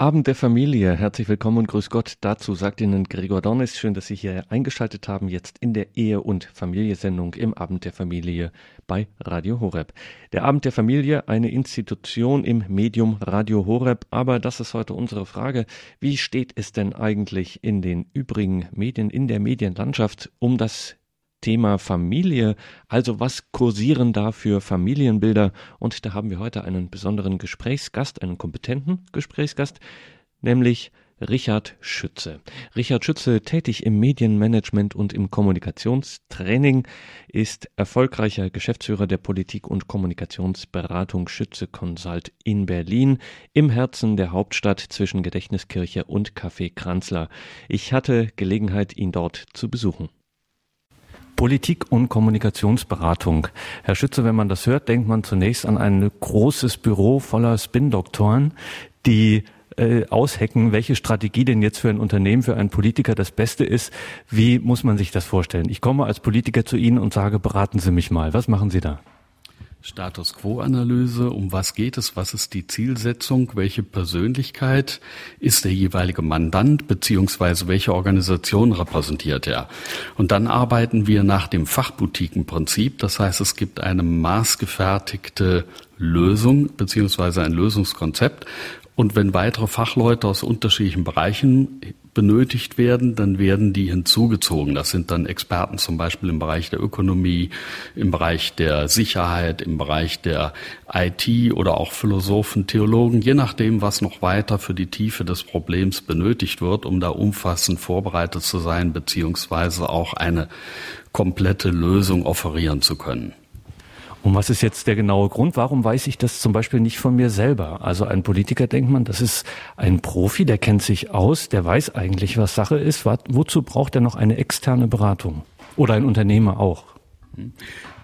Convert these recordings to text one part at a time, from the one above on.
Abend der Familie. Herzlich willkommen und grüß Gott. Dazu sagt Ihnen Gregor Dornis. Schön, dass Sie hier eingeschaltet haben, jetzt in der Ehe- und Familiensendung im Abend der Familie bei Radio Horeb. Der Abend der Familie, eine Institution im Medium Radio Horeb. Aber das ist heute unsere Frage. Wie steht es denn eigentlich in den übrigen Medien, in der Medienlandschaft um das Thema Familie. Also was kursieren da für Familienbilder? Und da haben wir heute einen besonderen Gesprächsgast, einen kompetenten Gesprächsgast, nämlich Richard Schütze. Richard Schütze, tätig im Medienmanagement und im Kommunikationstraining, ist erfolgreicher Geschäftsführer der Politik- und Kommunikationsberatung Schütze Consult in Berlin, im Herzen der Hauptstadt zwischen Gedächtniskirche und Café Kranzler. Ich hatte Gelegenheit, ihn dort zu besuchen. Politik- und Kommunikationsberatung. Herr Schütze, wenn man das hört, denkt man zunächst an ein großes Büro voller Spin-Doktoren, die äh, aushecken, welche Strategie denn jetzt für ein Unternehmen, für einen Politiker das Beste ist. Wie muss man sich das vorstellen? Ich komme als Politiker zu Ihnen und sage, beraten Sie mich mal. Was machen Sie da? Status Quo-Analyse, um was geht es, was ist die Zielsetzung, welche Persönlichkeit ist der jeweilige Mandant, beziehungsweise welche Organisation repräsentiert er. Und dann arbeiten wir nach dem Fachboutiquenprinzip, das heißt, es gibt eine maßgefertigte Lösung, beziehungsweise ein Lösungskonzept. Und wenn weitere Fachleute aus unterschiedlichen Bereichen benötigt werden, dann werden die hinzugezogen. Das sind dann Experten zum Beispiel im Bereich der Ökonomie, im Bereich der Sicherheit, im Bereich der IT oder auch Philosophen, Theologen, je nachdem, was noch weiter für die Tiefe des Problems benötigt wird, um da umfassend vorbereitet zu sein, beziehungsweise auch eine komplette Lösung offerieren zu können. Und was ist jetzt der genaue Grund? Warum weiß ich das zum Beispiel nicht von mir selber? Also ein Politiker denkt man, das ist ein Profi, der kennt sich aus, der weiß eigentlich, was Sache ist. Wozu braucht er noch eine externe Beratung? Oder ein Unternehmer auch?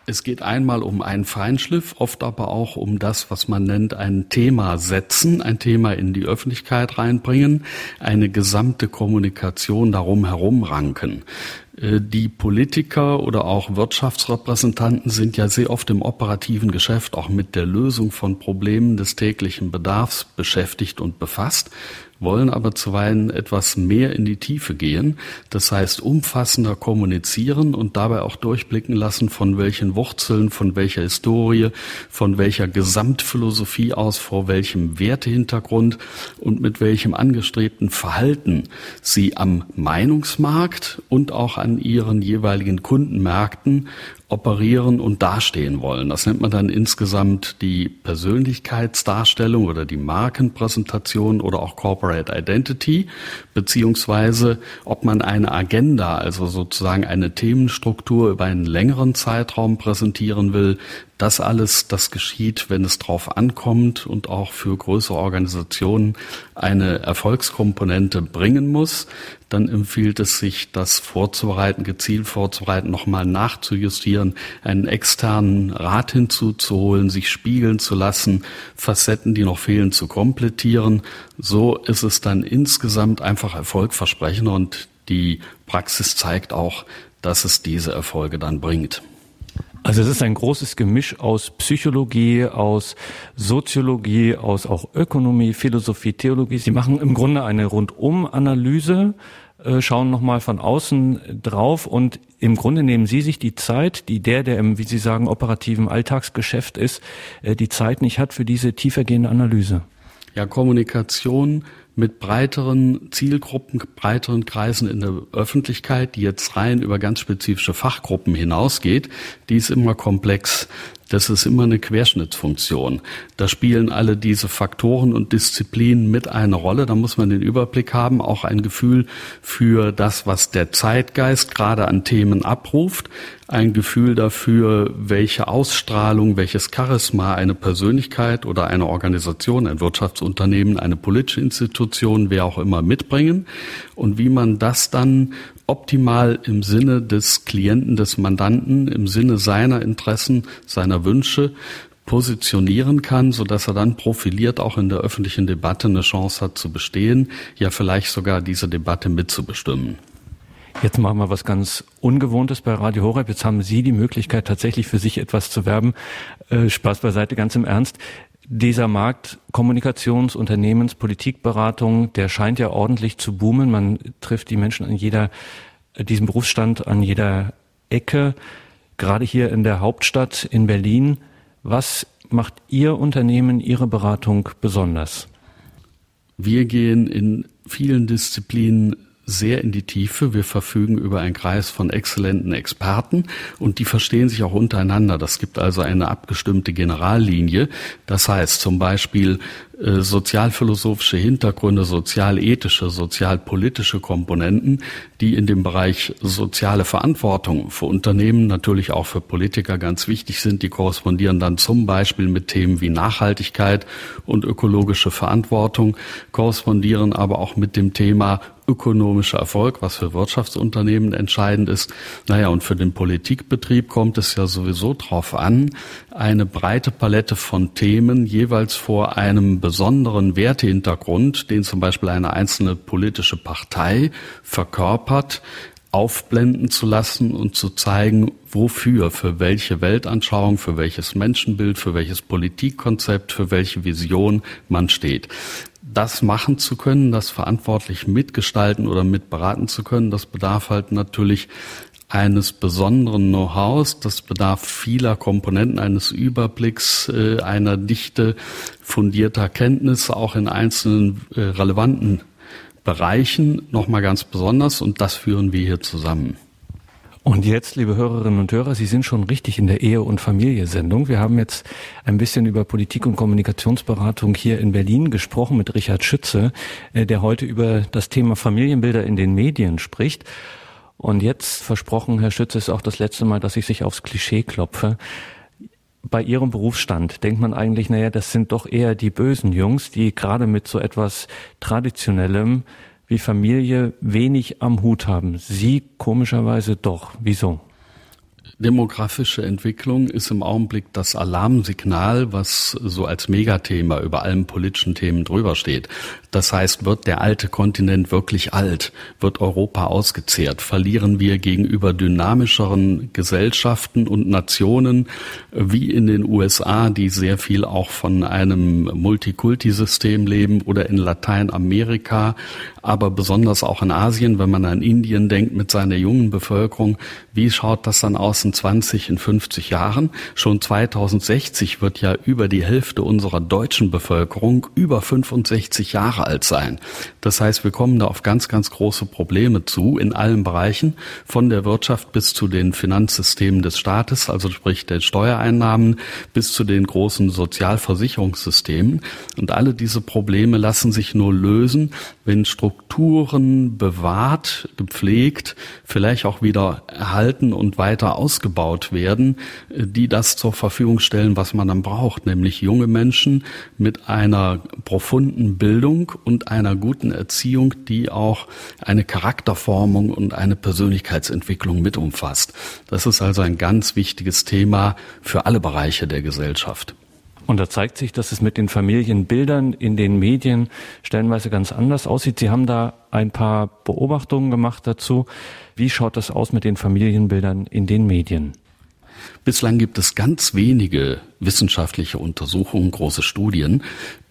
Es geht einmal um einen Feinschliff, oft aber auch um das, was man nennt, ein Thema setzen, ein Thema in die Öffentlichkeit reinbringen, eine gesamte Kommunikation darum herum ranken. Äh, die Politiker oder auch Wirtschaftsrepräsentanten sind ja sehr oft im operativen Geschäft auch mit der Lösung von Problemen des täglichen Bedarfs beschäftigt und befasst wollen aber zuweilen etwas mehr in die Tiefe gehen, das heißt umfassender kommunizieren und dabei auch durchblicken lassen, von welchen Wurzeln, von welcher Historie, von welcher Gesamtphilosophie aus, vor welchem Wertehintergrund und mit welchem angestrebten Verhalten sie am Meinungsmarkt und auch an ihren jeweiligen Kundenmärkten operieren und dastehen wollen. Das nennt man dann insgesamt die Persönlichkeitsdarstellung oder die Markenpräsentation oder auch Corporate Identity, beziehungsweise ob man eine Agenda, also sozusagen eine Themenstruktur über einen längeren Zeitraum präsentieren will, das alles, das geschieht, wenn es drauf ankommt und auch für größere Organisationen eine Erfolgskomponente bringen muss, dann empfiehlt es sich, das vorzubereiten, gezielt vorzubereiten, nochmal nachzujustieren, einen externen Rat hinzuzuholen, sich spiegeln zu lassen, Facetten, die noch fehlen, zu komplettieren. So ist es dann insgesamt einfach erfolgversprechender und die Praxis zeigt auch, dass es diese Erfolge dann bringt. Also es ist ein großes Gemisch aus Psychologie, aus Soziologie, aus auch Ökonomie, Philosophie, Theologie. Sie machen im Grunde eine Rundum-Analyse, äh, schauen nochmal von außen drauf und im Grunde nehmen Sie sich die Zeit, die der, der im, wie Sie sagen, operativen Alltagsgeschäft ist, äh, die Zeit nicht hat für diese tiefergehende Analyse. Ja, Kommunikation mit breiteren Zielgruppen, breiteren Kreisen in der Öffentlichkeit, die jetzt rein über ganz spezifische Fachgruppen hinausgeht, die ist immer komplex. Das ist immer eine Querschnittsfunktion. Da spielen alle diese Faktoren und Disziplinen mit eine Rolle. Da muss man den Überblick haben, auch ein Gefühl für das, was der Zeitgeist gerade an Themen abruft, ein Gefühl dafür, welche Ausstrahlung, welches Charisma eine Persönlichkeit oder eine Organisation, ein Wirtschaftsunternehmen, eine politische Institution, wer auch immer mitbringen und wie man das dann optimal im Sinne des Klienten, des Mandanten, im Sinne seiner Interessen, seiner Wünsche positionieren kann, so dass er dann profiliert auch in der öffentlichen Debatte eine Chance hat zu bestehen, ja vielleicht sogar diese Debatte mitzubestimmen. Jetzt machen wir was ganz Ungewohntes bei Radio Horeb. Jetzt haben Sie die Möglichkeit, tatsächlich für sich etwas zu werben. Äh, Spaß beiseite, ganz im Ernst. Dieser Markt Kommunikations-, Unternehmens-, Politikberatung, der scheint ja ordentlich zu boomen. Man trifft die Menschen an jeder, äh, diesem Berufsstand an jeder Ecke, gerade hier in der Hauptstadt in Berlin. Was macht Ihr Unternehmen, Ihre Beratung besonders? Wir gehen in vielen Disziplinen sehr in die Tiefe. Wir verfügen über einen Kreis von exzellenten Experten und die verstehen sich auch untereinander. Das gibt also eine abgestimmte Generallinie. Das heißt zum Beispiel äh, sozialphilosophische Hintergründe, sozialethische, sozialpolitische Komponenten, die in dem Bereich soziale Verantwortung für Unternehmen, natürlich auch für Politiker ganz wichtig sind. Die korrespondieren dann zum Beispiel mit Themen wie Nachhaltigkeit und ökologische Verantwortung, korrespondieren aber auch mit dem Thema ökonomischer Erfolg, was für Wirtschaftsunternehmen entscheidend ist. Naja, und für den Politikbetrieb kommt es ja sowieso darauf an, eine breite Palette von Themen jeweils vor einem besonderen Wertehintergrund, den zum Beispiel eine einzelne politische Partei verkörpert, aufblenden zu lassen und zu zeigen, wofür, für welche Weltanschauung, für welches Menschenbild, für welches Politikkonzept, für welche Vision man steht. Das machen zu können, das verantwortlich mitgestalten oder mitberaten zu können, das bedarf halt natürlich eines besonderen Know-hows, das bedarf vieler Komponenten, eines Überblicks, äh, einer Dichte fundierter Kenntnisse, auch in einzelnen äh, relevanten Bereichen nochmal ganz besonders und das führen wir hier zusammen. Und jetzt, liebe Hörerinnen und Hörer, Sie sind schon richtig in der Ehe- und Familie-Sendung. Wir haben jetzt ein bisschen über Politik- und Kommunikationsberatung hier in Berlin gesprochen mit Richard Schütze, äh, der heute über das Thema Familienbilder in den Medien spricht. Und jetzt versprochen, Herr Schütze, ist auch das letzte Mal, dass ich sich aufs Klischee klopfe. Bei Ihrem Berufsstand denkt man eigentlich, naja, das sind doch eher die bösen Jungs, die gerade mit so etwas Traditionellem wie Familie wenig am Hut haben. Sie komischerweise doch. Wieso? Demografische Entwicklung ist im Augenblick das Alarmsignal, was so als Megathema über allen politischen Themen drüber steht. Das heißt, wird der alte Kontinent wirklich alt? Wird Europa ausgezehrt? Verlieren wir gegenüber dynamischeren Gesellschaften und Nationen wie in den USA, die sehr viel auch von einem Multikulti-System leben oder in Lateinamerika, aber besonders auch in Asien, wenn man an Indien denkt mit seiner jungen Bevölkerung. Wie schaut das dann aus in 20, in 50 Jahren? Schon 2060 wird ja über die Hälfte unserer deutschen Bevölkerung über 65 Jahre alt sein. Das heißt, wir kommen da auf ganz, ganz große Probleme zu in allen Bereichen, von der Wirtschaft bis zu den Finanzsystemen des Staates, also sprich den Steuereinnahmen, bis zu den großen Sozialversicherungssystemen. Und alle diese Probleme lassen sich nur lösen, wenn Strukturen bewahrt, gepflegt, vielleicht auch wieder erhalten und weiter ausgebaut werden, die das zur Verfügung stellen, was man dann braucht, nämlich junge Menschen mit einer profunden Bildung und einer guten Erziehung, die auch eine Charakterformung und eine Persönlichkeitsentwicklung mit umfasst. Das ist also ein ganz wichtiges Thema für alle Bereiche der Gesellschaft. Und da zeigt sich, dass es mit den Familienbildern in den Medien stellenweise ganz anders aussieht. Sie haben da ein paar Beobachtungen gemacht dazu. Wie schaut das aus mit den Familienbildern in den Medien? Bislang gibt es ganz wenige wissenschaftliche Untersuchungen, große Studien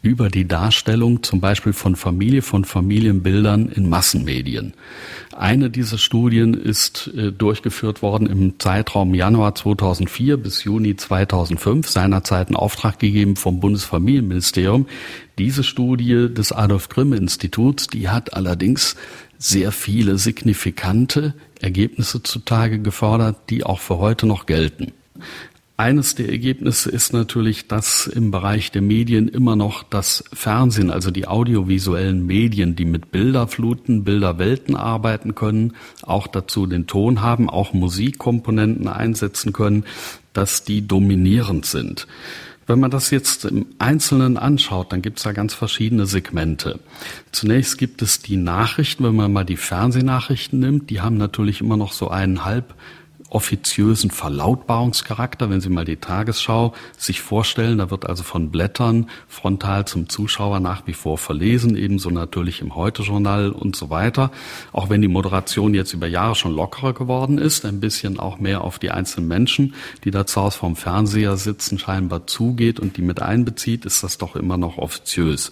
über die Darstellung zum Beispiel von Familie, von Familienbildern in Massenmedien. Eine dieser Studien ist äh, durchgeführt worden im Zeitraum Januar 2004 bis Juni 2005, seinerzeit in Auftrag gegeben vom Bundesfamilienministerium. Diese Studie des Adolf Grimm Instituts, die hat allerdings sehr viele signifikante Ergebnisse zutage gefordert, die auch für heute noch gelten. Eines der Ergebnisse ist natürlich, dass im Bereich der Medien immer noch das Fernsehen, also die audiovisuellen Medien, die mit Bilderfluten, Bilderwelten arbeiten können, auch dazu den Ton haben, auch Musikkomponenten einsetzen können, dass die dominierend sind. Wenn man das jetzt im Einzelnen anschaut, dann gibt es da ganz verschiedene Segmente. Zunächst gibt es die Nachrichten, wenn man mal die Fernsehnachrichten nimmt, die haben natürlich immer noch so einen halb offiziösen Verlautbarungscharakter. Wenn Sie mal die Tagesschau sich vorstellen, da wird also von Blättern frontal zum Zuschauer nach wie vor verlesen, ebenso natürlich im Heute-Journal und so weiter. Auch wenn die Moderation jetzt über Jahre schon lockerer geworden ist, ein bisschen auch mehr auf die einzelnen Menschen, die da zu Hause vorm Fernseher sitzen, scheinbar zugeht und die mit einbezieht, ist das doch immer noch offiziös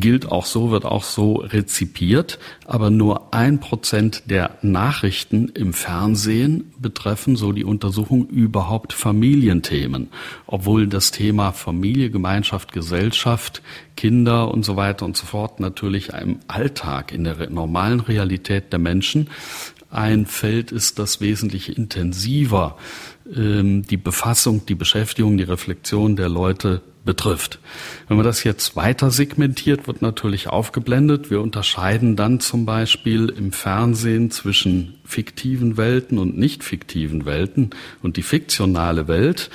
gilt auch so, wird auch so rezipiert, aber nur ein Prozent der Nachrichten im Fernsehen betreffen, so die Untersuchung, überhaupt Familienthemen, obwohl das Thema Familie, Gemeinschaft, Gesellschaft, Kinder und so weiter und so fort natürlich im Alltag, in der normalen Realität der Menschen ein Feld ist, das wesentlich intensiver ähm, die Befassung, die Beschäftigung, die Reflexion der Leute betrifft. Wenn man das jetzt weiter segmentiert, wird natürlich aufgeblendet. Wir unterscheiden dann zum Beispiel im Fernsehen zwischen fiktiven Welten und nicht fiktiven Welten. Und die fiktionale Welt,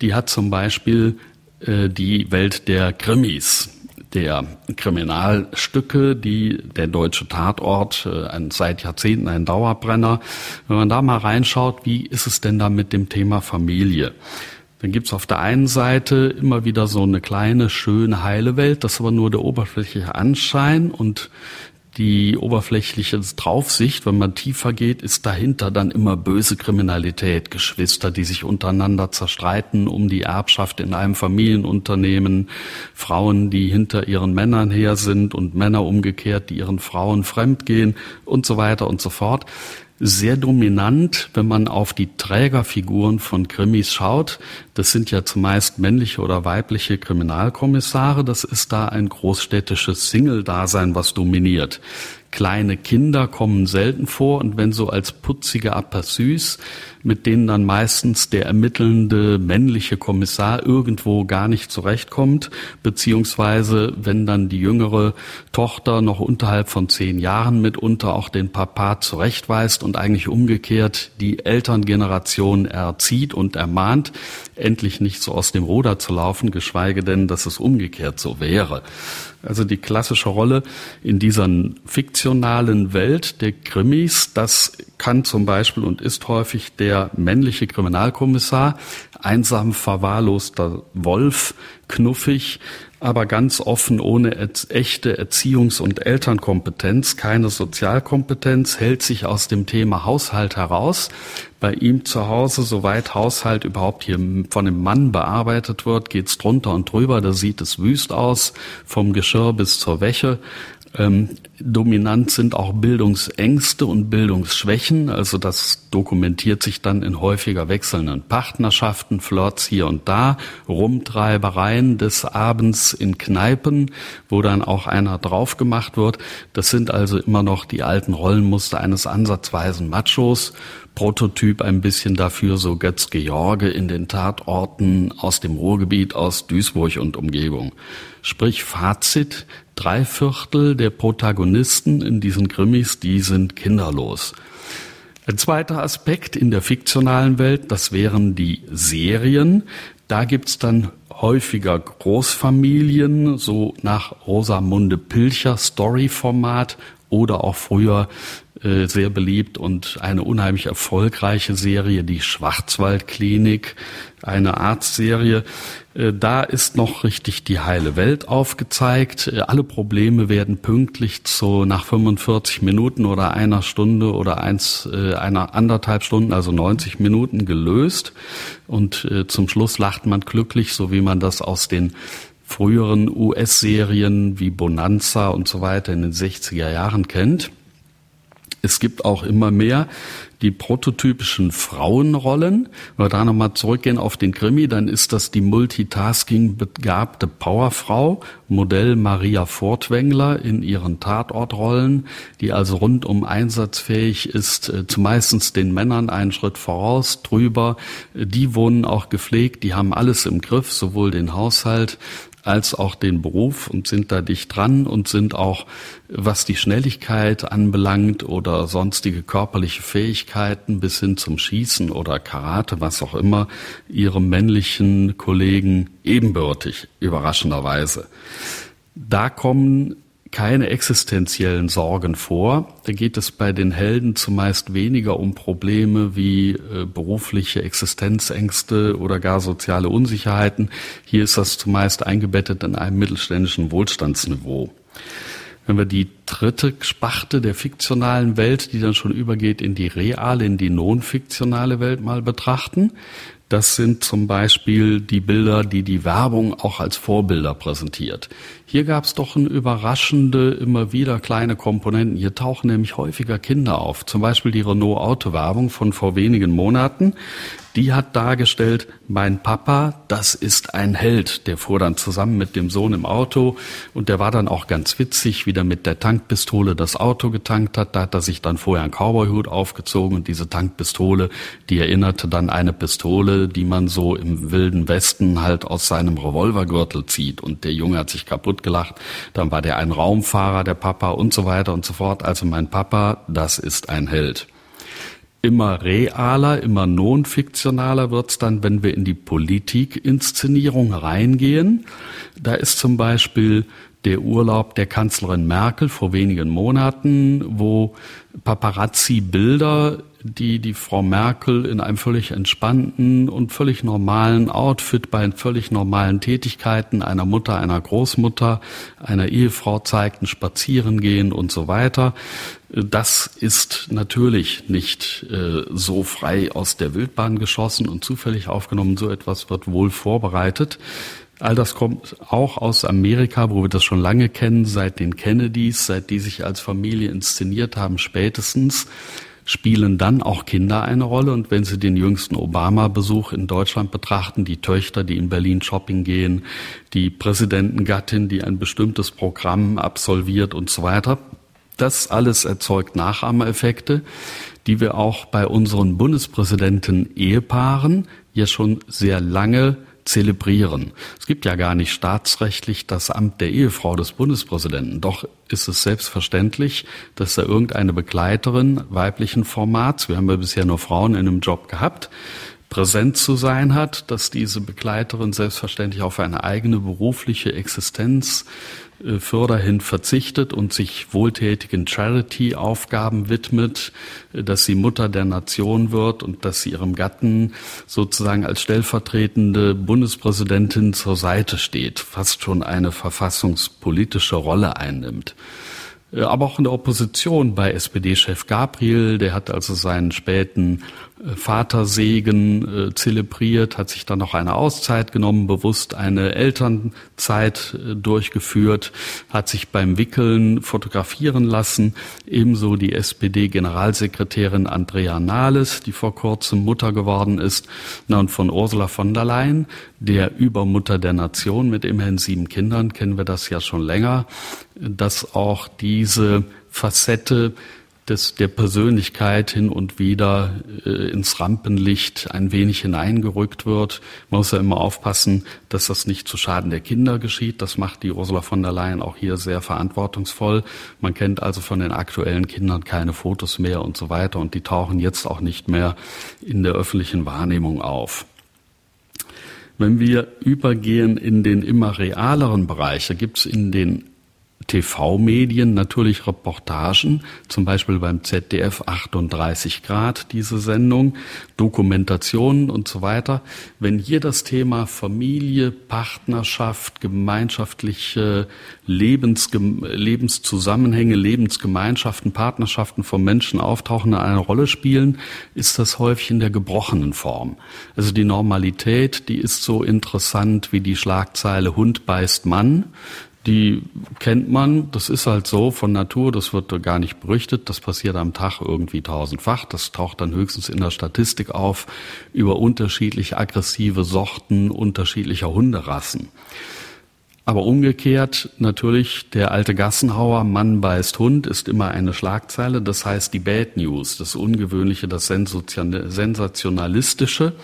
die hat zum Beispiel äh, die Welt der Krimis der Kriminalstücke, die der deutsche Tatort, äh, ein, seit Jahrzehnten ein Dauerbrenner. Wenn man da mal reinschaut, wie ist es denn da mit dem Thema Familie? Dann gibt's auf der einen Seite immer wieder so eine kleine, schöne, heile Welt, das ist aber nur der oberflächliche Anschein und die oberflächliche Draufsicht, wenn man tiefer geht, ist dahinter dann immer böse Kriminalität, Geschwister, die sich untereinander zerstreiten um die Erbschaft in einem Familienunternehmen, Frauen, die hinter ihren Männern her sind und Männer umgekehrt, die ihren Frauen fremdgehen und so weiter und so fort sehr dominant, wenn man auf die Trägerfiguren von Krimis schaut. Das sind ja zumeist männliche oder weibliche Kriminalkommissare. Das ist da ein großstädtisches Single-Dasein, was dominiert. Kleine Kinder kommen selten vor und wenn so als putzige Aperçus, mit denen dann meistens der ermittelnde männliche Kommissar irgendwo gar nicht zurechtkommt, beziehungsweise wenn dann die jüngere Tochter noch unterhalb von zehn Jahren mitunter auch den Papa zurechtweist und eigentlich umgekehrt die Elterngeneration erzieht und ermahnt, endlich nicht so aus dem Ruder zu laufen, geschweige denn, dass es umgekehrt so wäre. Also die klassische Rolle in dieser fiktionalen Welt der Krimis, das kann zum Beispiel und ist häufig der männliche Kriminalkommissar, einsam verwahrloster Wolf, knuffig, aber ganz offen ohne echte Erziehungs- und Elternkompetenz, keine Sozialkompetenz, hält sich aus dem Thema Haushalt heraus. Bei ihm zu Hause, soweit Haushalt überhaupt hier von dem Mann bearbeitet wird, geht's drunter und drüber, da sieht es wüst aus, vom Geschirr bis zur Wäsche. Ähm, dominant sind auch Bildungsängste und Bildungsschwächen. Also das dokumentiert sich dann in häufiger wechselnden Partnerschaften, Flirts hier und da, Rumtreibereien des Abends in Kneipen, wo dann auch einer drauf gemacht wird. Das sind also immer noch die alten Rollenmuster eines ansatzweisen Machos. Prototyp ein bisschen dafür so Götz George in den Tatorten aus dem Ruhrgebiet, aus Duisburg und Umgebung. Sprich Fazit, drei Viertel der Protagonisten in diesen Krimis, die sind kinderlos. Ein zweiter Aspekt in der fiktionalen Welt, das wären die Serien. Da gibt's dann häufiger Großfamilien, so nach Rosamunde Pilcher Story-Format oder auch früher äh, sehr beliebt und eine unheimlich erfolgreiche Serie, die Schwarzwaldklinik, eine Arztserie. Äh, da ist noch richtig die heile Welt aufgezeigt. Äh, alle Probleme werden pünktlich zu nach 45 Minuten oder einer Stunde oder eins, einer anderthalb Stunden, also 90 Minuten gelöst. Und zum Schluss lacht man glücklich, so wie man das aus den früheren US-Serien wie Bonanza und so weiter in den 60er Jahren kennt. Es gibt auch immer mehr die prototypischen Frauenrollen. Wenn wir da nochmal zurückgehen auf den Krimi, dann ist das die Multitasking begabte Powerfrau, Modell Maria Fortwängler in ihren Tatortrollen, die also rundum einsatzfähig ist, äh, zumeistens den Männern einen Schritt voraus, drüber. Die wohnen auch gepflegt, die haben alles im Griff, sowohl den Haushalt als auch den Beruf und sind da dicht dran und sind auch, was die Schnelligkeit anbelangt oder sonstige körperliche Fähigkeiten bis hin zum Schießen oder Karate, was auch immer, ihrem männlichen Kollegen ebenbürtig, überraschenderweise. Da kommen keine existenziellen Sorgen vor. Da geht es bei den Helden zumeist weniger um Probleme wie äh, berufliche Existenzängste oder gar soziale Unsicherheiten. Hier ist das zumeist eingebettet in einem mittelständischen Wohlstandsniveau. Wenn wir die dritte Spachte der fiktionalen Welt, die dann schon übergeht in die reale, in die non-fiktionale Welt mal betrachten, das sind zum Beispiel die Bilder, die die Werbung auch als Vorbilder präsentiert. Hier gab es doch eine überraschende, immer wieder kleine Komponenten. Hier tauchen nämlich häufiger Kinder auf. Zum Beispiel die Renault Autowerbung von vor wenigen Monaten die hat dargestellt, mein Papa, das ist ein Held. Der fuhr dann zusammen mit dem Sohn im Auto und der war dann auch ganz witzig, wie der mit der Tankpistole das Auto getankt hat. Da hat er sich dann vorher einen Cowboyhut aufgezogen und diese Tankpistole, die erinnerte dann eine Pistole, die man so im wilden Westen halt aus seinem Revolvergürtel zieht. Und der Junge hat sich kaputt gelacht. Dann war der ein Raumfahrer, der Papa und so weiter und so fort. Also mein Papa, das ist ein Held immer realer, immer non-fiktionaler wird's dann, wenn wir in die Politikinszenierung reingehen. Da ist zum Beispiel der Urlaub der Kanzlerin Merkel vor wenigen Monaten, wo Paparazzi Bilder die die Frau Merkel in einem völlig entspannten und völlig normalen Outfit bei völlig normalen Tätigkeiten einer Mutter, einer Großmutter, einer Ehefrau zeigten, spazieren gehen und so weiter. Das ist natürlich nicht äh, so frei aus der Wildbahn geschossen und zufällig aufgenommen. So etwas wird wohl vorbereitet. All das kommt auch aus Amerika, wo wir das schon lange kennen, seit den Kennedys, seit die sich als Familie inszeniert haben, spätestens spielen dann auch Kinder eine Rolle. Und wenn Sie den jüngsten Obama-Besuch in Deutschland betrachten, die Töchter, die in Berlin shopping gehen, die Präsidentengattin, die ein bestimmtes Programm absolviert und so weiter, das alles erzeugt Nachahmereffekte, die wir auch bei unseren Bundespräsidenten-Ehepaaren ja schon sehr lange zelebrieren. Es gibt ja gar nicht staatsrechtlich das Amt der Ehefrau des Bundespräsidenten. Doch ist es selbstverständlich, dass da irgendeine Begleiterin weiblichen Formats, wir haben ja bisher nur Frauen in einem Job gehabt, präsent zu sein hat, dass diese Begleiterin selbstverständlich auf eine eigene berufliche Existenz äh, Förderhin verzichtet und sich wohltätigen Charity-Aufgaben widmet, äh, dass sie Mutter der Nation wird und dass sie ihrem Gatten sozusagen als stellvertretende Bundespräsidentin zur Seite steht, fast schon eine verfassungspolitische Rolle einnimmt. Äh, aber auch in der Opposition bei SPD-Chef Gabriel, der hat also seinen späten Vatersegen äh, zelebriert, hat sich dann noch eine Auszeit genommen, bewusst eine Elternzeit äh, durchgeführt, hat sich beim Wickeln fotografieren lassen. Ebenso die SPD-Generalsekretärin Andrea Nahles, die vor kurzem Mutter geworden ist, na, und von Ursula von der Leyen, der Übermutter der Nation mit immerhin sieben Kindern, kennen wir das ja schon länger, dass auch diese Facette des, der Persönlichkeit hin und wieder äh, ins Rampenlicht ein wenig hineingerückt wird. Man muss ja immer aufpassen, dass das nicht zu Schaden der Kinder geschieht. Das macht die Ursula von der Leyen auch hier sehr verantwortungsvoll. Man kennt also von den aktuellen Kindern keine Fotos mehr und so weiter und die tauchen jetzt auch nicht mehr in der öffentlichen Wahrnehmung auf. Wenn wir übergehen in den immer realeren Bereich, da gibt es in den TV-Medien natürlich Reportagen, zum Beispiel beim ZDF 38 Grad diese Sendung, Dokumentationen und so weiter. Wenn hier das Thema Familie, Partnerschaft, gemeinschaftliche Lebensge Lebenszusammenhänge, Lebensgemeinschaften, Partnerschaften von Menschen auftauchen, eine Rolle spielen, ist das häufig in der gebrochenen Form. Also die Normalität, die ist so interessant wie die Schlagzeile Hund beißt Mann die kennt man, das ist halt so von Natur, das wird gar nicht berichtet, das passiert am Tag irgendwie tausendfach, das taucht dann höchstens in der Statistik auf über unterschiedliche aggressive Sorten unterschiedlicher Hunderassen. Aber umgekehrt natürlich der alte Gassenhauer Mann beißt Hund ist immer eine Schlagzeile. Das heißt die Bad News, das Ungewöhnliche, das Sensationalistische,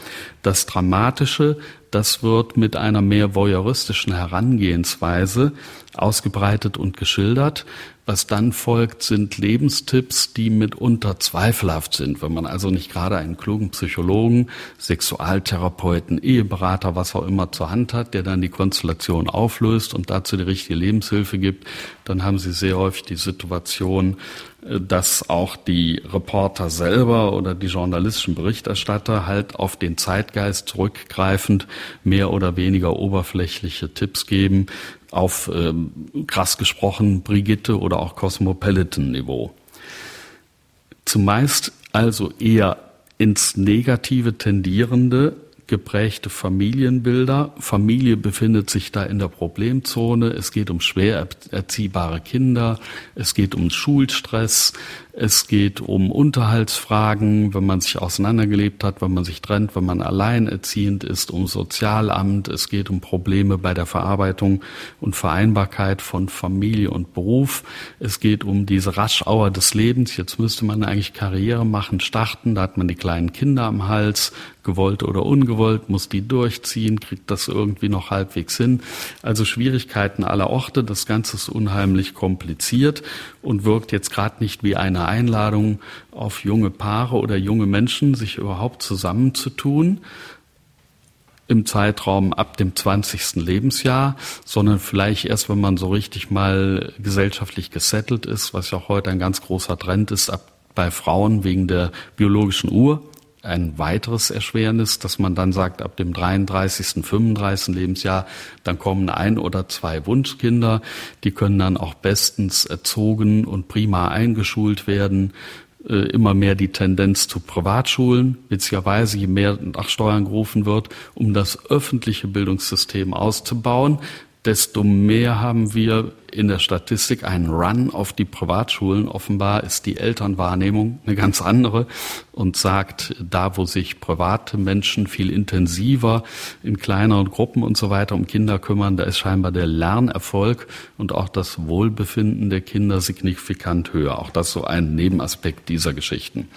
Das Dramatische, das wird mit einer mehr voyeuristischen Herangehensweise ausgebreitet und geschildert. Was dann folgt, sind Lebenstipps, die mitunter zweifelhaft sind. Wenn man also nicht gerade einen klugen Psychologen, Sexualtherapeuten, Eheberater, was auch immer zur Hand hat, der dann die Konstellation auflöst und dazu die richtige Lebenshilfe gibt, dann haben Sie sehr häufig die Situation, dass auch die Reporter selber oder die journalistischen Berichterstatter halt auf den Zeitgeist zurückgreifend mehr oder weniger oberflächliche Tipps geben, auf ähm, krass gesprochen Brigitte oder auch Cosmopolitan-Niveau. Zumeist also eher ins Negative tendierende geprägte Familienbilder. Familie befindet sich da in der Problemzone. Es geht um schwer erziehbare Kinder. Es geht um Schulstress. Es geht um Unterhaltsfragen, wenn man sich auseinandergelebt hat, wenn man sich trennt, wenn man alleinerziehend ist, um Sozialamt. Es geht um Probleme bei der Verarbeitung und Vereinbarkeit von Familie und Beruf. Es geht um diese Raschauer des Lebens. Jetzt müsste man eigentlich Karriere machen, starten. Da hat man die kleinen Kinder am Hals, gewollt oder ungewollt, muss die durchziehen, kriegt das irgendwie noch halbwegs hin. Also Schwierigkeiten aller Orte. Das Ganze ist unheimlich kompliziert und wirkt jetzt gerade nicht wie eine Einladung auf junge Paare oder junge Menschen, sich überhaupt zusammenzutun im Zeitraum ab dem 20. Lebensjahr, sondern vielleicht erst, wenn man so richtig mal gesellschaftlich gesettelt ist, was ja auch heute ein ganz großer Trend ist, ab bei Frauen wegen der biologischen Uhr ein weiteres Erschwernis, dass man dann sagt, ab dem 33., 35. Lebensjahr, dann kommen ein oder zwei Wunschkinder, die können dann auch bestens erzogen und prima eingeschult werden, äh, immer mehr die Tendenz zu Privatschulen, witzigerweise je mehr nach Steuern gerufen wird, um das öffentliche Bildungssystem auszubauen, desto mehr haben wir in der Statistik einen Run auf die Privatschulen. Offenbar ist die Elternwahrnehmung eine ganz andere und sagt, da wo sich private Menschen viel intensiver in kleineren Gruppen und so weiter um Kinder kümmern, da ist scheinbar der Lernerfolg und auch das Wohlbefinden der Kinder signifikant höher. Auch das so ein Nebenaspekt dieser Geschichten.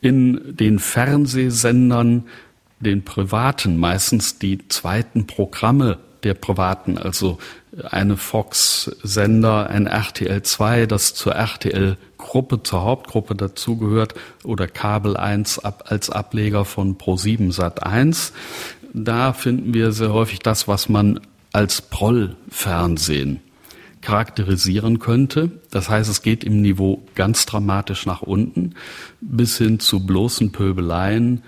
In den Fernsehsendern den privaten meistens die zweiten Programme der privaten, also eine Fox-Sender, ein RTL 2, das zur RTL-Gruppe, zur Hauptgruppe dazugehört, oder Kabel 1 als Ableger von Pro7 Sat 1. Da finden wir sehr häufig das, was man als Proll-Fernsehen charakterisieren könnte. Das heißt, es geht im Niveau ganz dramatisch nach unten, bis hin zu bloßen Pöbeleien.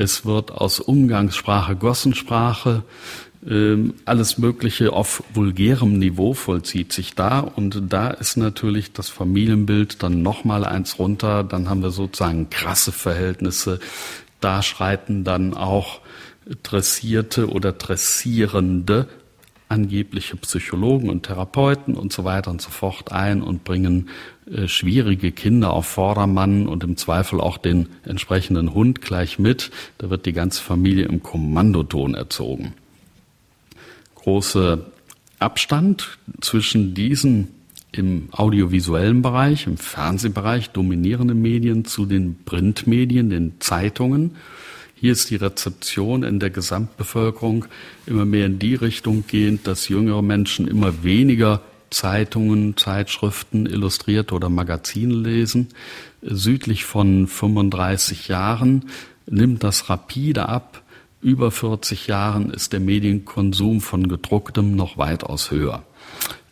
Es wird aus Umgangssprache Gossensprache. Ähm, alles Mögliche auf vulgärem Niveau vollzieht sich da und da ist natürlich das Familienbild dann nochmal eins runter, dann haben wir sozusagen krasse Verhältnisse, da schreiten dann auch dressierte oder dressierende angebliche Psychologen und Therapeuten und so weiter und so fort ein und bringen äh, schwierige Kinder auf Vordermann und im Zweifel auch den entsprechenden Hund gleich mit. Da wird die ganze Familie im Kommandoton erzogen große Abstand zwischen diesen im audiovisuellen Bereich, im Fernsehbereich dominierenden Medien zu den Printmedien, den Zeitungen. Hier ist die Rezeption in der Gesamtbevölkerung immer mehr in die Richtung gehend, dass jüngere Menschen immer weniger Zeitungen, Zeitschriften, Illustrierte oder Magazine lesen. Südlich von 35 Jahren nimmt das rapide ab über 40 Jahren ist der Medienkonsum von gedrucktem noch weitaus höher.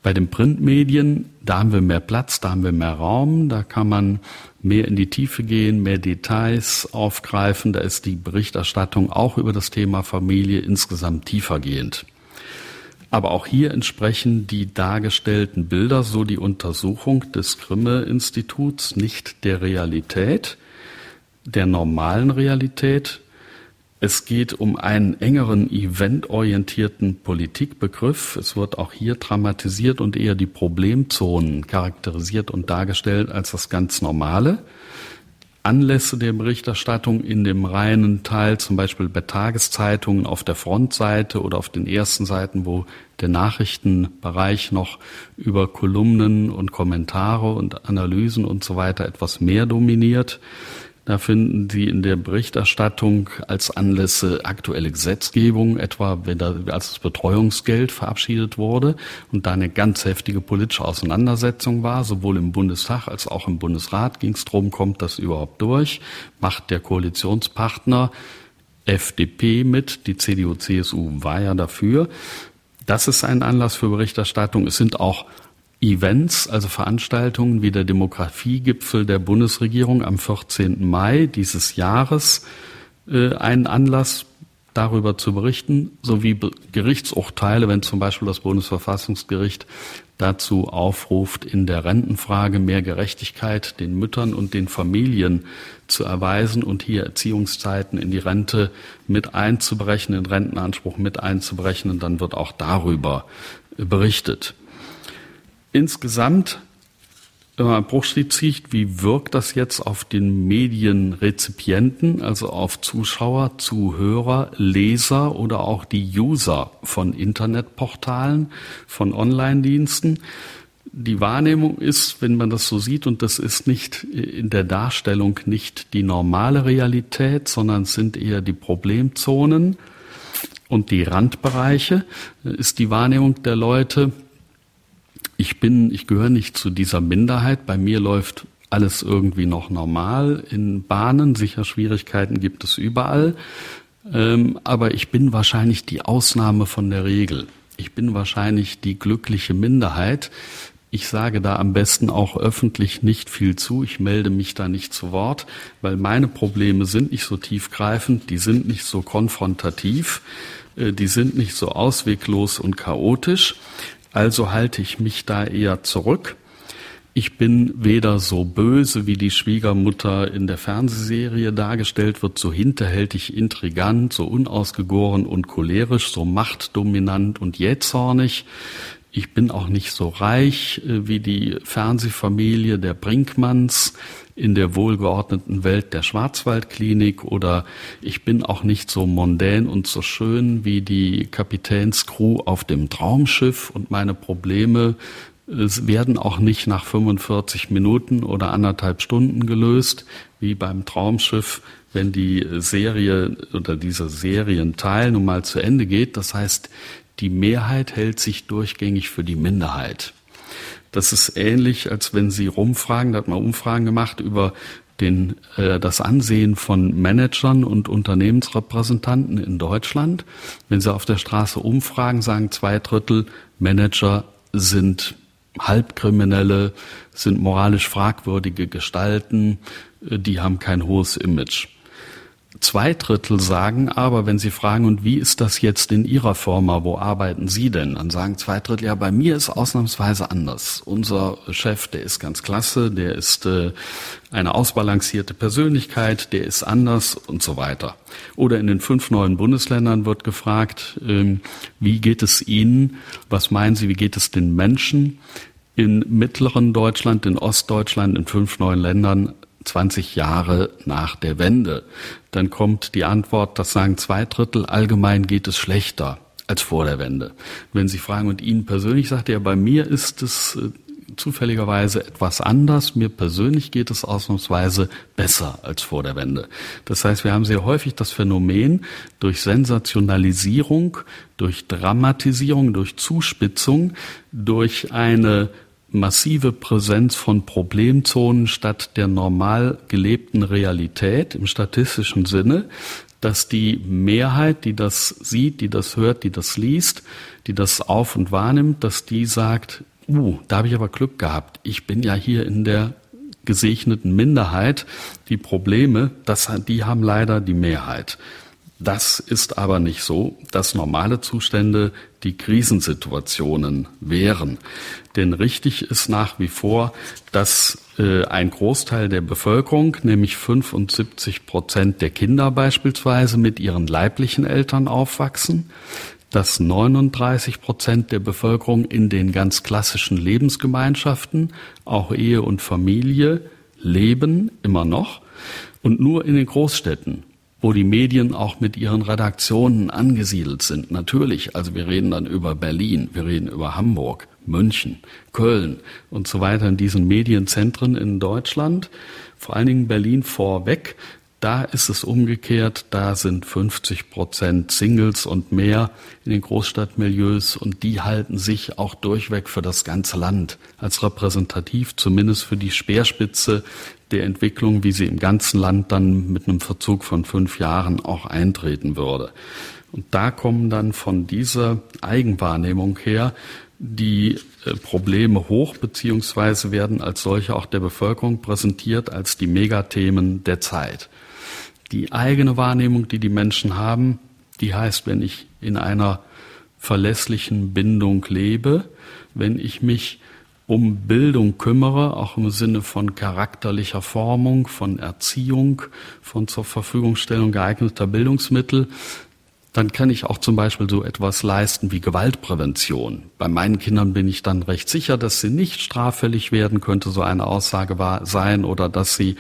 Bei den Printmedien, da haben wir mehr Platz, da haben wir mehr Raum, da kann man mehr in die Tiefe gehen, mehr Details aufgreifen, da ist die Berichterstattung auch über das Thema Familie insgesamt tiefergehend. Aber auch hier entsprechen die dargestellten Bilder, so die Untersuchung des Grimme-Instituts, nicht der Realität, der normalen Realität, es geht um einen engeren eventorientierten Politikbegriff. Es wird auch hier dramatisiert und eher die Problemzonen charakterisiert und dargestellt als das ganz Normale. Anlässe der Berichterstattung in dem reinen Teil, zum Beispiel bei Tageszeitungen auf der Frontseite oder auf den ersten Seiten, wo der Nachrichtenbereich noch über Kolumnen und Kommentare und Analysen und so weiter etwas mehr dominiert Da finden Sie in der Berichterstattung als Anlässe aktuelle Gesetzgebung, etwa wenn da, als das Betreuungsgeld verabschiedet wurde und da eine ganz heftige politische Auseinandersetzung war, sowohl im Bundestag als auch im Bundesrat ging es darum, kommt das überhaupt durch, macht der Koalitionspartner FDP mit, die CDU, CSU war ja dafür. Das ist ein Anlass für Berichterstattung. Es sind auch Events, also Veranstaltungen wie der Demografiegipfel der Bundesregierung am 14. Mai dieses Jahres äh, ein Anlass, darüber zu berichten, sowie Gerichtsurteile, wenn zum Beispiel das Bundesverfassungsgericht dazu aufruft, in der Rentenfrage mehr Gerechtigkeit den Müttern und den Familien zu erweisen und hier Erziehungszeiten in die Rente mit einzubrechen, den Rentenanspruch mit einzubrechen, dann wird auch darüber berichtet. Insgesamt Bruchstieg zieht, wie wirkt das jetzt auf den Medienrezipienten, also auf Zuschauer, Zuhörer, Leser oder auch die User von Internetportalen, von Online-Diensten? Die Wahrnehmung ist, wenn man das so sieht, und das ist nicht in der Darstellung nicht die normale Realität, sondern es sind eher die Problemzonen und die Randbereiche, ist die Wahrnehmung der Leute, ich bin, ich gehöre nicht zu dieser Minderheit. Bei mir läuft alles irgendwie noch normal in Bahnen. Sicher Schwierigkeiten gibt es überall. Ähm, aber ich bin wahrscheinlich die Ausnahme von der Regel. Ich bin wahrscheinlich die glückliche Minderheit. Ich sage da am besten auch öffentlich nicht viel zu. Ich melde mich da nicht zu Wort, weil meine Probleme sind nicht so tiefgreifend, die sind nicht so konfrontativ, äh, die sind nicht so ausweglos und chaotisch. Also halte ich mich da eher zurück. Ich bin weder so böse, wie die Schwiegermutter in der Fernsehserie dargestellt wird, so hinterhältig, intrigant, so unausgegoren und cholerisch, so machtdominant und jähzornig. Ich bin auch nicht so reich äh, wie die Fernsehfamilie der Brinkmanns in der wohlgeordneten Welt der Schwarzwaldklinik oder ich bin auch nicht so mondän und so schön wie die Kapitänscrew auf dem Traumschiff und meine Probleme es werden auch nicht nach 45 Minuten oder anderthalb Stunden gelöst, wie beim Traumschiff, wenn die Serie oder dieser Serienteil nun mal zu Ende geht. Das heißt, die Mehrheit hält sich durchgängig für die Minderheit. Das ist ähnlich, als wenn Sie rumfragen, da hat man Umfragen gemacht über den, äh, das Ansehen von Managern und Unternehmensrepräsentanten in Deutschland. Wenn Sie auf der Straße umfragen, sagen zwei Drittel Manager sind Halbkriminelle, sind moralisch fragwürdige Gestalten, äh, die haben kein hohes Image. Zwei Drittel sagen aber, wenn Sie fragen, und wie ist das jetzt in Ihrer Firma, wo arbeiten Sie denn? Dann sagen zwei Drittel, ja, bei mir ist ausnahmsweise anders. Unser Chef, der ist ganz klasse, der ist äh, eine ausbalancierte Persönlichkeit, der ist anders und so weiter. Oder in den fünf neuen Bundesländern wird gefragt, ähm, wie geht es Ihnen? Was meinen Sie, wie geht es den Menschen? In mittleren Deutschland, in Ostdeutschland, in fünf neuen Ländern 20 Jahre nach der Wende. Dann kommt die Antwort, das sagen zwei Drittel, allgemein geht es schlechter als vor der Wende. Wenn Sie fragen, und Ihnen persönlich sagt er, bei mir ist es äh, zufälligerweise etwas anders. Mir persönlich geht es ausnahmsweise besser als vor der Wende. Das heißt, wir haben sehr häufig das Phänomen durch Sensationalisierung, durch Dramatisierung, durch Zuspitzung, durch eine massive Präsenz von Problemzonen statt der normal gelebten Realität im statistischen Sinne, dass die Mehrheit, die das sieht, die das hört, die das liest, die das auf und wahrnimmt, dass die sagt, uh, da habe ich aber Glück gehabt. Ich bin ja hier in der gesegneten Minderheit. Die Probleme, das, die haben leider die Mehrheit. Das ist aber nicht so, dass normale Zustände die Krisensituationen wären. Denn richtig ist nach wie vor, dass äh, ein Großteil der Bevölkerung, nämlich 75 Prozent der Kinder beispielsweise, mit ihren leiblichen Eltern aufwachsen, dass 39 Prozent der Bevölkerung in den ganz klassischen Lebensgemeinschaften, auch Ehe und Familie, leben immer noch. Und nur in den Großstädten wo die Medien auch mit ihren Redaktionen angesiedelt sind. Natürlich, also wir reden dann über Berlin, wir reden über Hamburg, München, Köln und so weiter in diesen Medienzentren in Deutschland, vor allen Dingen Berlin vorweg. Da ist es umgekehrt, da sind 50 Prozent Singles und mehr in den Großstadtmilieus und die halten sich auch durchweg für das ganze Land als repräsentativ, zumindest für die Speerspitze der Entwicklung, wie sie im ganzen Land dann mit einem Verzug von fünf Jahren auch eintreten würde. Und da kommen dann von dieser Eigenwahrnehmung her die äh, Probleme hoch, beziehungsweise werden als solche auch der Bevölkerung präsentiert als die Megathemen der Zeit. Die eigene Wahrnehmung, die die Menschen haben, die heißt, wenn ich in einer verlässlichen Bindung lebe, wenn ich mich um Bildung kümmere, auch im Sinne von charakterlicher Formung, von Erziehung, von zur Verfügungstellung geeigneter Bildungsmittel, dann kann ich auch zum Beispiel so etwas leisten wie Gewaltprävention. Bei meinen Kindern bin ich dann recht sicher, dass sie nicht straffällig werden, könnte so eine Aussage sein, oder dass sie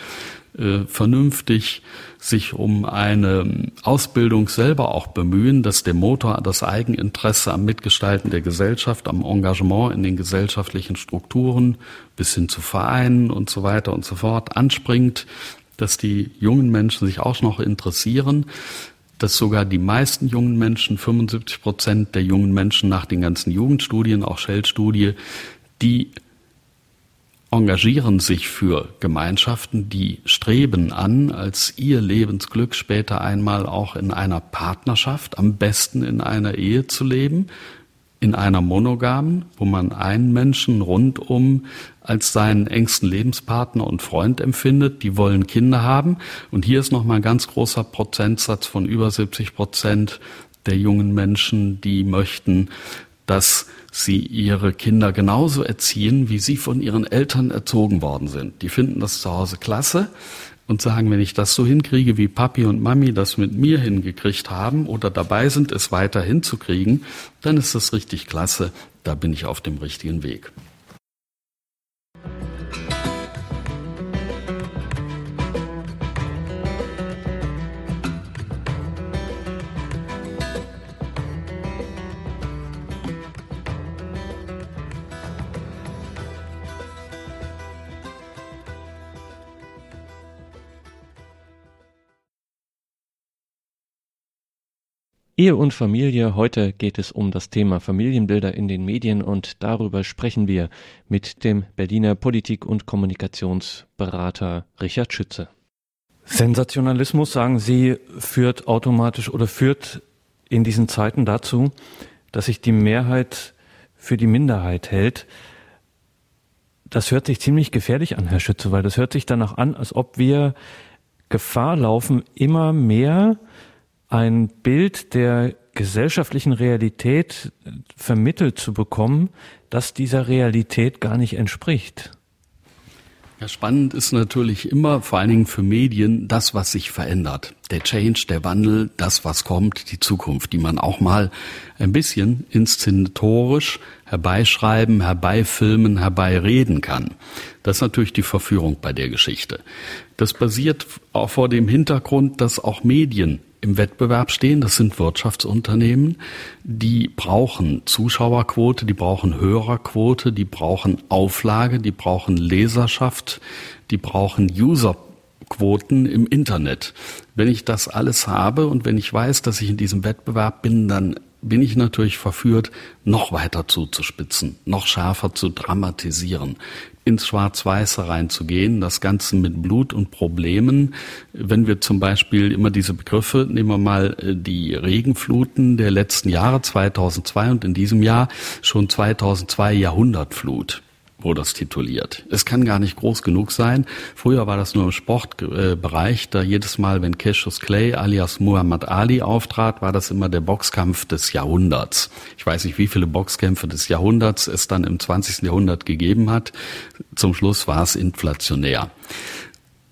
vernünftig sich um eine Ausbildung selber auch bemühen, dass der Motor das Eigeninteresse am Mitgestalten der Gesellschaft, am Engagement in den gesellschaftlichen Strukturen bis hin zu Vereinen und so weiter und so fort anspringt, dass die jungen Menschen sich auch noch interessieren dass sogar die meisten jungen Menschen, 75 Prozent der jungen Menschen nach den ganzen Jugendstudien, auch Shell-Studie, die engagieren sich für Gemeinschaften, die streben an, als ihr Lebensglück später einmal auch in einer Partnerschaft, am besten in einer Ehe zu leben, in einer monogamen, wo man einen Menschen rundum als seinen engsten Lebenspartner und Freund empfindet. Die wollen Kinder haben. Und hier ist nochmal ein ganz großer Prozentsatz von über 70 Prozent der jungen Menschen, die möchten, dass sie ihre Kinder genauso erziehen, wie sie von ihren Eltern erzogen worden sind. Die finden das zu Hause klasse und sagen, wenn ich das so hinkriege, wie Papi und Mami das mit mir hingekriegt haben oder dabei sind, es weiter hinzukriegen, dann ist das richtig klasse. Da bin ich auf dem richtigen Weg. Ehe und Familie. Heute geht es um das Thema Familienbilder in den Medien und darüber sprechen wir mit dem Berliner Politik- und Kommunikationsberater Richard Schütze. Sensationalismus, sagen Sie, führt automatisch oder führt in diesen Zeiten dazu, dass sich die Mehrheit für die Minderheit hält. Das hört sich ziemlich gefährlich an, Herr Schütze, weil das hört sich danach an, als ob wir Gefahr laufen, immer mehr ein Bild der gesellschaftlichen Realität vermittelt zu bekommen, das dieser Realität gar nicht entspricht. Ja, spannend ist natürlich immer, vor allen Dingen für Medien, das, was sich verändert. Der Change, der Wandel, das, was kommt, die Zukunft, die man auch mal ein bisschen inszenatorisch herbeischreiben, herbeifilmen, herbeireden kann. Das ist natürlich die Verführung bei der Geschichte. Das basiert auch vor dem Hintergrund, dass auch Medien im Wettbewerb stehen. Das sind Wirtschaftsunternehmen, die brauchen Zuschauerquote, die brauchen Hörerquote, die brauchen Auflage, die brauchen Leserschaft, die brauchen Userquoten im Internet. Wenn ich das alles habe und wenn ich weiß, dass ich in diesem Wettbewerb bin, dann bin ich natürlich verführt, noch weiter zuzuspitzen, noch schärfer zu dramatisieren, ins Schwarz-Weiße reinzugehen, das Ganze mit Blut und Problemen. Wenn wir zum Beispiel immer diese Begriffe, nehmen wir mal äh, die Regenfluten der letzten Jahre, 2002 und in diesem Jahr schon 2002 Jahrhundertflut wurde das tituliert. Es kann gar nicht groß genug sein. Früher war das nur im Sportbereich, da jedes Mal, wenn Cassius Clay alias Muhammad Ali auftrat, war das immer der Boxkampf des Jahrhunderts. Ich weiß nicht, wie viele Boxkämpfe des Jahrhunderts es dann im 20. Jahrhundert gegeben hat. Zum Schluss war es inflationär.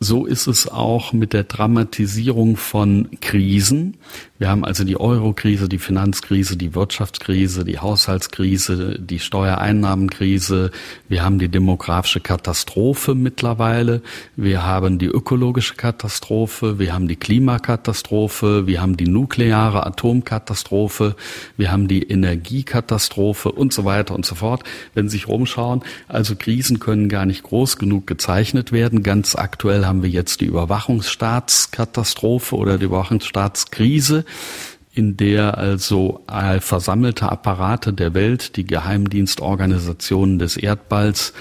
So ist es auch mit der Dramatisierung von Krisen. Wir haben also die Euro-Krise, die Finanzkrise, die Wirtschaftskrise, die Haushaltskrise, die Steuereinnahmenkrise. Wir haben die demografische Katastrophe mittlerweile. Wir haben die ökologische Katastrophe. Wir haben die Klimakatastrophe. Wir haben die nukleare Atomkatastrophe. Wir haben die Energiekatastrophe und so weiter und so fort. Wenn Sie sich rumschauen, also Krisen können gar nicht groß genug gezeichnet werden. Ganz aktuell haben wir jetzt die Überwachungsstaatskatastrophe oder die Überwachungsstaatskrise in der also versammelte Apparate der Welt, die Geheimdienstorganisationen des Erdballs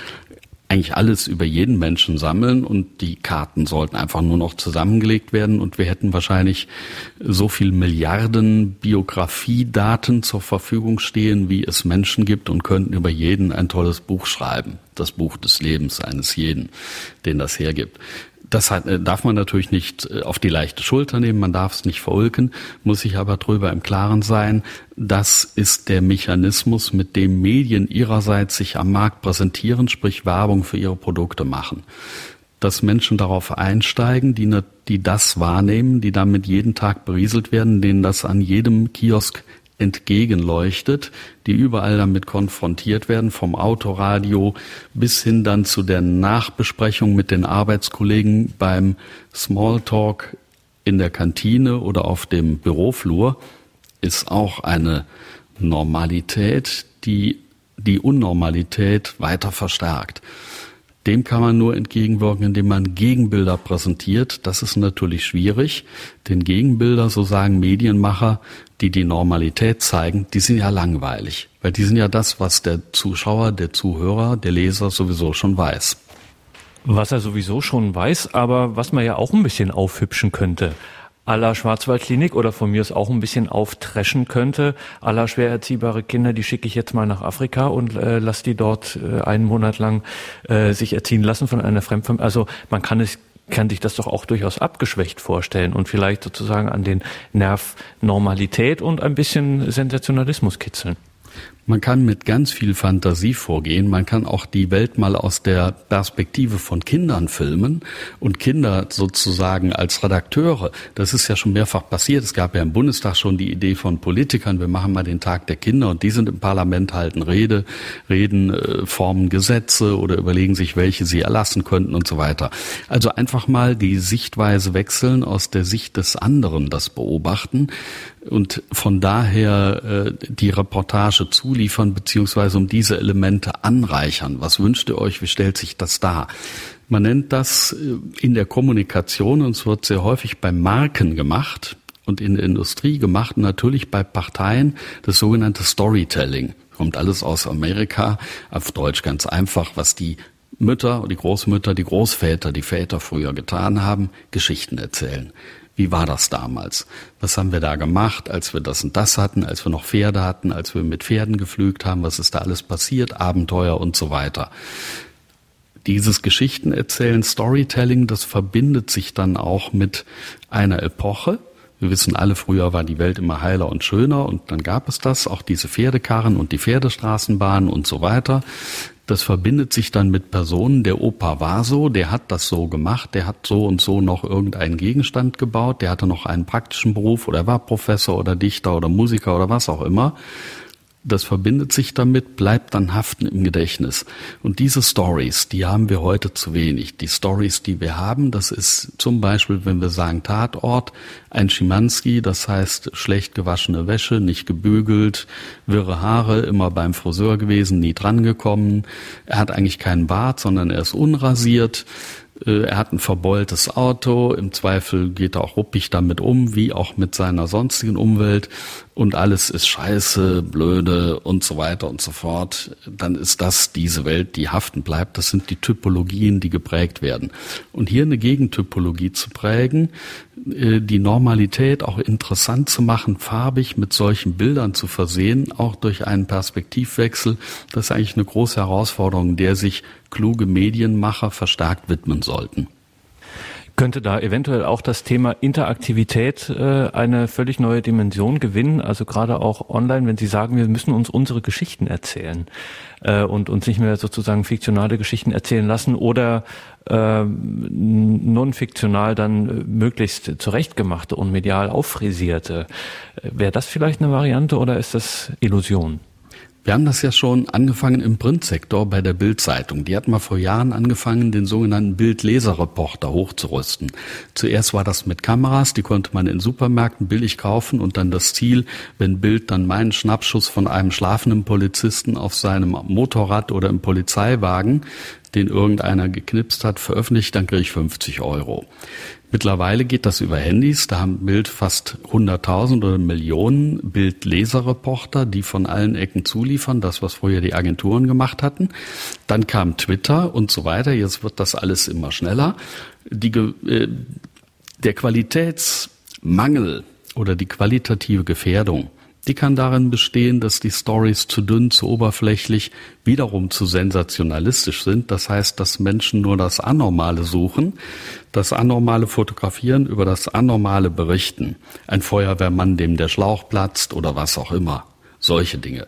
eigentlich alles über jeden Menschen sammeln und die Karten sollten einfach nur noch zusammengelegt werden und wir hätten wahrscheinlich so viel Milliarden Biografiedaten zur Verfügung stehen, wie es Menschen gibt und könnten über jeden ein tolles Buch schreiben. Das Buch des Lebens eines jeden, den das hergibt. Das hat, äh, darf man natürlich nicht äh, auf die leichte Schulter nehmen, man darf es nicht verulken, muss sich aber darüber im Klaren sein, das ist der Mechanismus, mit dem Medien ihrerseits sich am Markt präsentieren, sprich Werbung für ihre Produkte machen. Dass Menschen darauf einsteigen, die, die das wahrnehmen, die damit jeden Tag berieselt werden, denen das an jedem Kiosk entgegenleuchtet, die überall damit konfrontiert werden, vom Autoradio bis hin dann zu der Nachbesprechung mit den Arbeitskollegen beim Smalltalk in der Kantine oder auf dem Büroflur, ist auch eine Normalität, die die Unnormalität weiter verstärkt. Dem kann man nur entgegenwirken, indem man Gegenbilder präsentiert. Das ist natürlich schwierig, denn Gegenbilder, so sagen Medienmacher, die die Normalität zeigen, die sind ja langweilig, weil die sind ja das, was der Zuschauer, der Zuhörer, der Leser sowieso schon weiß. Was er sowieso schon weiß, aber was man ja auch ein bisschen aufhübschen könnte aller Schwarzwaldklinik oder von mir es auch ein bisschen auftreschen könnte. Aller schwer erziehbare Kinder, die schicke ich jetzt mal nach Afrika und äh, lass die dort äh, einen Monat lang äh, sich erziehen lassen von einer Fremdfamilie. Also man kann es kann sich das doch auch durchaus abgeschwächt vorstellen und vielleicht sozusagen an den Nerv Normalität und ein bisschen Sensationalismus kitzeln. Man kann mit ganz viel Fantasie vorgehen. Man kann auch die Welt mal aus der Perspektive von Kindern filmen und Kinder sozusagen als Redakteure. Das ist ja schon mehrfach passiert. Es gab ja im Bundestag schon die Idee von Politikern, wir machen mal den Tag der Kinder und die sind im Parlament, halten Rede, reden, äh, formen Gesetze oder überlegen sich, welche sie erlassen könnten und so weiter. Also einfach mal die Sichtweise wechseln, aus der Sicht des anderen das beobachten und von daher äh, die Reportage zuliefern beziehungsweise um diese Elemente anreichern. Was wünscht ihr euch? Wie stellt sich das dar? Man nennt das äh, in der Kommunikation und es wird sehr häufig bei Marken gemacht und in der Industrie gemacht und natürlich bei Parteien das sogenannte Storytelling. Kommt alles aus Amerika, auf Deutsch ganz einfach, was die Mütter, die Großmütter, die Großväter, die Väter früher getan haben, Geschichten erzählen. Wie war das damals? Was haben wir da gemacht, als wir das und das hatten, als wir noch Pferde hatten, als wir mit Pferden geflügt haben? Was ist da alles passiert? Abenteuer und so weiter. Dieses Geschichtenerzählen, Storytelling, das verbindet sich dann auch mit einer Epoche, wir wissen alle, früher war die Welt immer heiler und schöner und dann gab es das, auch diese Pferdekarren und die Pferdestraßenbahnen und so weiter. Das verbindet sich dann mit Personen. Der Opa war so, der hat das so gemacht, der hat so und so noch irgendeinen Gegenstand gebaut, der hatte noch einen praktischen Beruf oder war Professor oder Dichter oder Musiker oder was auch immer das verbindet sich damit, bleibt dann haften im Gedächtnis. Und diese Stories, die haben wir heute zu wenig. Die Stories, die wir haben, das ist zum Beispiel, wenn wir sagen Tatort, ein Schimanski, das heißt schlecht gewaschene Wäsche, nicht gebügelt, wirre Haare, immer beim Friseur gewesen, nie drangekommen. Er hat eigentlich keinen Bart, sondern er ist unrasiert. Äh, er hat ein verbeultes Auto, im Zweifel geht er auch ruppig damit um, wie auch mit seiner sonstigen Umwelt und alles ist scheiße, blöde und so weiter und so fort, dann ist das diese Welt, die haften bleibt. Das sind die Typologien, die geprägt werden. Und hier eine Gegentypologie zu prägen, äh, die Normalität auch interessant zu machen, farbig mit solchen Bildern zu versehen, auch durch einen Perspektivwechsel, das ist eigentlich eine große Herausforderung, der sich kluge Medienmacher verstärkt widmen sollten. Könnte da eventuell auch das Thema Interaktivität äh, eine völlig neue Dimension gewinnen? Also gerade auch online, wenn Sie sagen, wir müssen uns unsere Geschichten erzählen äh, und uns nicht mehr sozusagen fiktionale Geschichten erzählen lassen oder äh, non-fiktional dann möglichst zurechtgemachte und medial auffrisierte. Wäre das vielleicht eine Variante oder ist das Illusion? Wir haben das ja schon angefangen im Printsektor bei der Bildzeitung. Die hat mal vor Jahren angefangen, den sogenannten Bildleserreporter hochzurüsten. Zuerst war das mit Kameras, die konnte man in Supermärkten billig kaufen und dann das Ziel, wenn Bild dann meinen Schnappschuss von einem schlafenden Polizisten auf seinem Motorrad oder im Polizeiwagen den irgendeiner geknipst hat, veröffentlicht, dann kriege ich 50 Euro. Mittlerweile geht das über Handys. Da haben Bild fast 100.000 oder Millionen Bildleserreporter, die von allen Ecken zuliefern, das, was früher die Agenturen gemacht hatten. Dann kam Twitter und so weiter. Jetzt wird das alles immer schneller. Die, äh, der Qualitätsmangel oder die qualitative Gefährdung die kann darin bestehen, dass die Stories zu dünn, zu oberflächlich, wiederum zu sensationalistisch sind. Das heißt, dass Menschen nur das Anormale suchen, das Anormale fotografieren, über das Anormale berichten. Ein Feuerwehrmann, dem der Schlauch platzt oder was auch immer solche Dinge.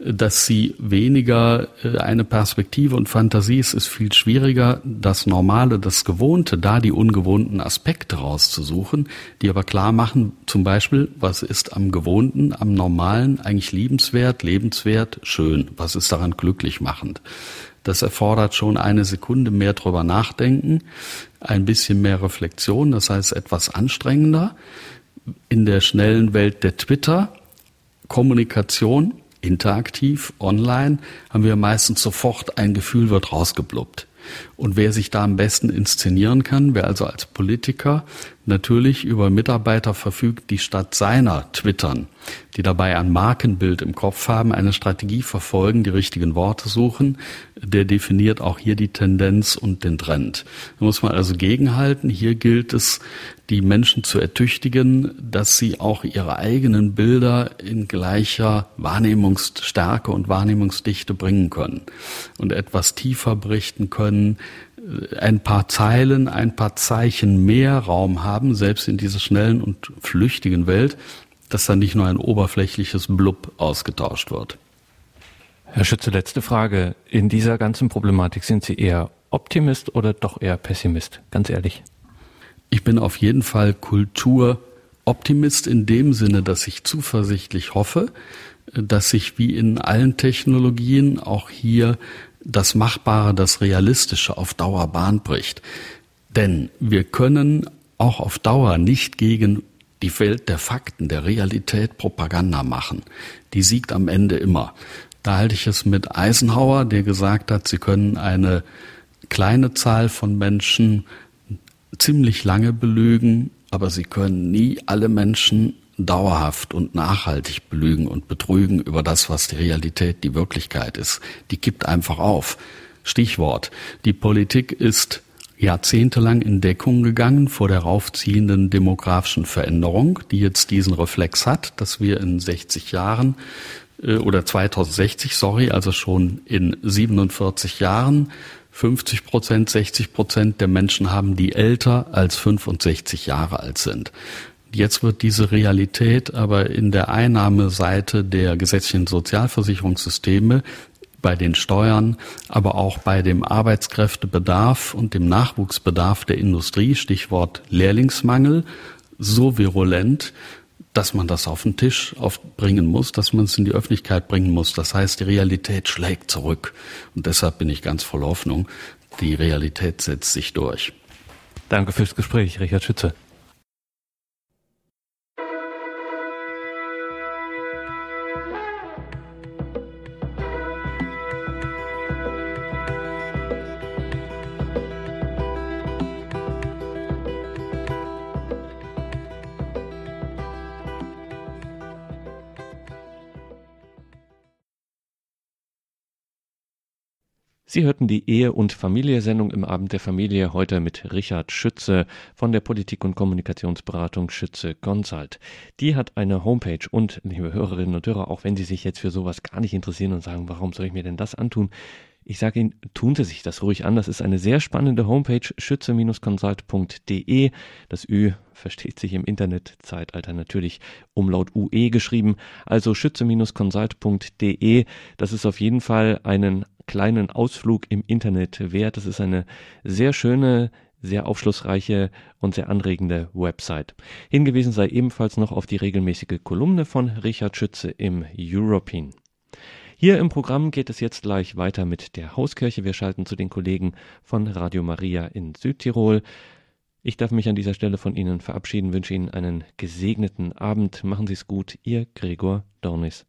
Dass sie weniger äh, eine Perspektive und Fantasie ist, ist viel schwieriger, das Normale, das Gewohnte, da die ungewohnten Aspekte rauszusuchen, die aber klar machen, zum Beispiel, was ist am Gewohnten, am Normalen eigentlich liebenswert, lebenswert, schön, was ist daran glücklich machend. Das erfordert schon eine Sekunde mehr drüber nachdenken, ein bisschen mehr Reflexion, das heißt etwas anstrengender. In der schnellen Welt der Twitter Kommunikation, interaktiv, online, haben wir meistens sofort ein Gefühl, wird rausgeblubbt. Und wer sich da am besten inszenieren kann, wer also als Politiker natürlich über Mitarbeiter verfügt, die statt seiner twittern, die dabei ein Markenbild im Kopf haben, eine Strategie verfolgen, die richtigen Worte suchen, der definiert auch hier die Tendenz und den Trend. Da muss man also gegenhalten. Hier gilt es, die Menschen zu ertüchtigen, dass sie auch ihre eigenen Bilder in gleicher Wahrnehmungsstärke und Wahrnehmungsdichte bringen können und etwas tiefer berichten können, ein paar Zeilen, ein paar Zeichen mehr Raum haben, selbst in dieser schnellen und flüchtigen Welt, dass dann nicht nur ein oberflächliches Blub ausgetauscht wird. Herr Schütze, letzte Frage. In dieser ganzen Problematik sind Sie eher Optimist oder doch eher Pessimist? Ganz ehrlich. Ich bin auf jeden Fall Kulturoptimist in dem Sinne, dass ich zuversichtlich hoffe, dass sich wie in allen Technologien auch hier das Machbare, das Realistische auf Dauer Bahn bricht. Denn wir können auch auf Dauer nicht gegen die Welt der Fakten, der Realität Propaganda machen. Die siegt am Ende immer. Da halte ich es mit Eisenhower, der gesagt hat, sie können eine kleine Zahl von Menschen ziemlich lange belügen, aber sie können nie alle Menschen dauerhaft und nachhaltig belügen und betrügen über das, was die Realität, die Wirklichkeit ist. Die gibt einfach auf. Stichwort. Die Politik ist jahrzehntelang in Deckung gegangen vor der raufziehenden demografischen Veränderung, die jetzt diesen Reflex hat, dass wir in 60 Jahren äh, oder 2060, sorry, also schon in 47 Jahren 50 Prozent, 60 Prozent der Menschen haben, die älter als 65 Jahre alt sind. Jetzt wird diese Realität aber in der Einnahmeseite der gesetzlichen Sozialversicherungssysteme bei den Steuern, aber auch bei dem Arbeitskräftebedarf und dem Nachwuchsbedarf der Industrie, Stichwort Lehrlingsmangel, so virulent, dass man das auf den Tisch bringen muss, dass man es in die Öffentlichkeit bringen muss. Das heißt, die Realität schlägt zurück. Und deshalb bin ich ganz voll Hoffnung, die Realität setzt sich durch. Danke fürs Gespräch, Richard Schütze. Sie hörten die Ehe- und Familie-Sendung im Abend der Familie heute mit Richard Schütze von der Politik- und Kommunikationsberatung Schütze Consult. Die hat eine Homepage und, liebe Hörerinnen und Hörer, auch wenn Sie sich jetzt für sowas gar nicht interessieren und sagen, warum soll ich mir denn das antun? Ich sage Ihnen, tun Sie sich das ruhig an. Das ist eine sehr spannende Homepage, schütze-consult.de. Das Ü versteht sich im Internetzeitalter natürlich Umlaut UE geschrieben. Also schütze-consult.de. Das ist auf jeden Fall einen kleinen Ausflug im Internet wert. Das ist eine sehr schöne, sehr aufschlussreiche und sehr anregende Website. Hingewiesen sei ebenfalls noch auf die regelmäßige Kolumne von Richard Schütze im European. Hier im Programm geht es jetzt gleich weiter mit der Hauskirche. Wir schalten zu den Kollegen von Radio Maria in Südtirol. Ich darf mich an dieser Stelle von Ihnen verabschieden, wünsche Ihnen einen gesegneten Abend. Machen Sie es gut, Ihr Gregor Dornis.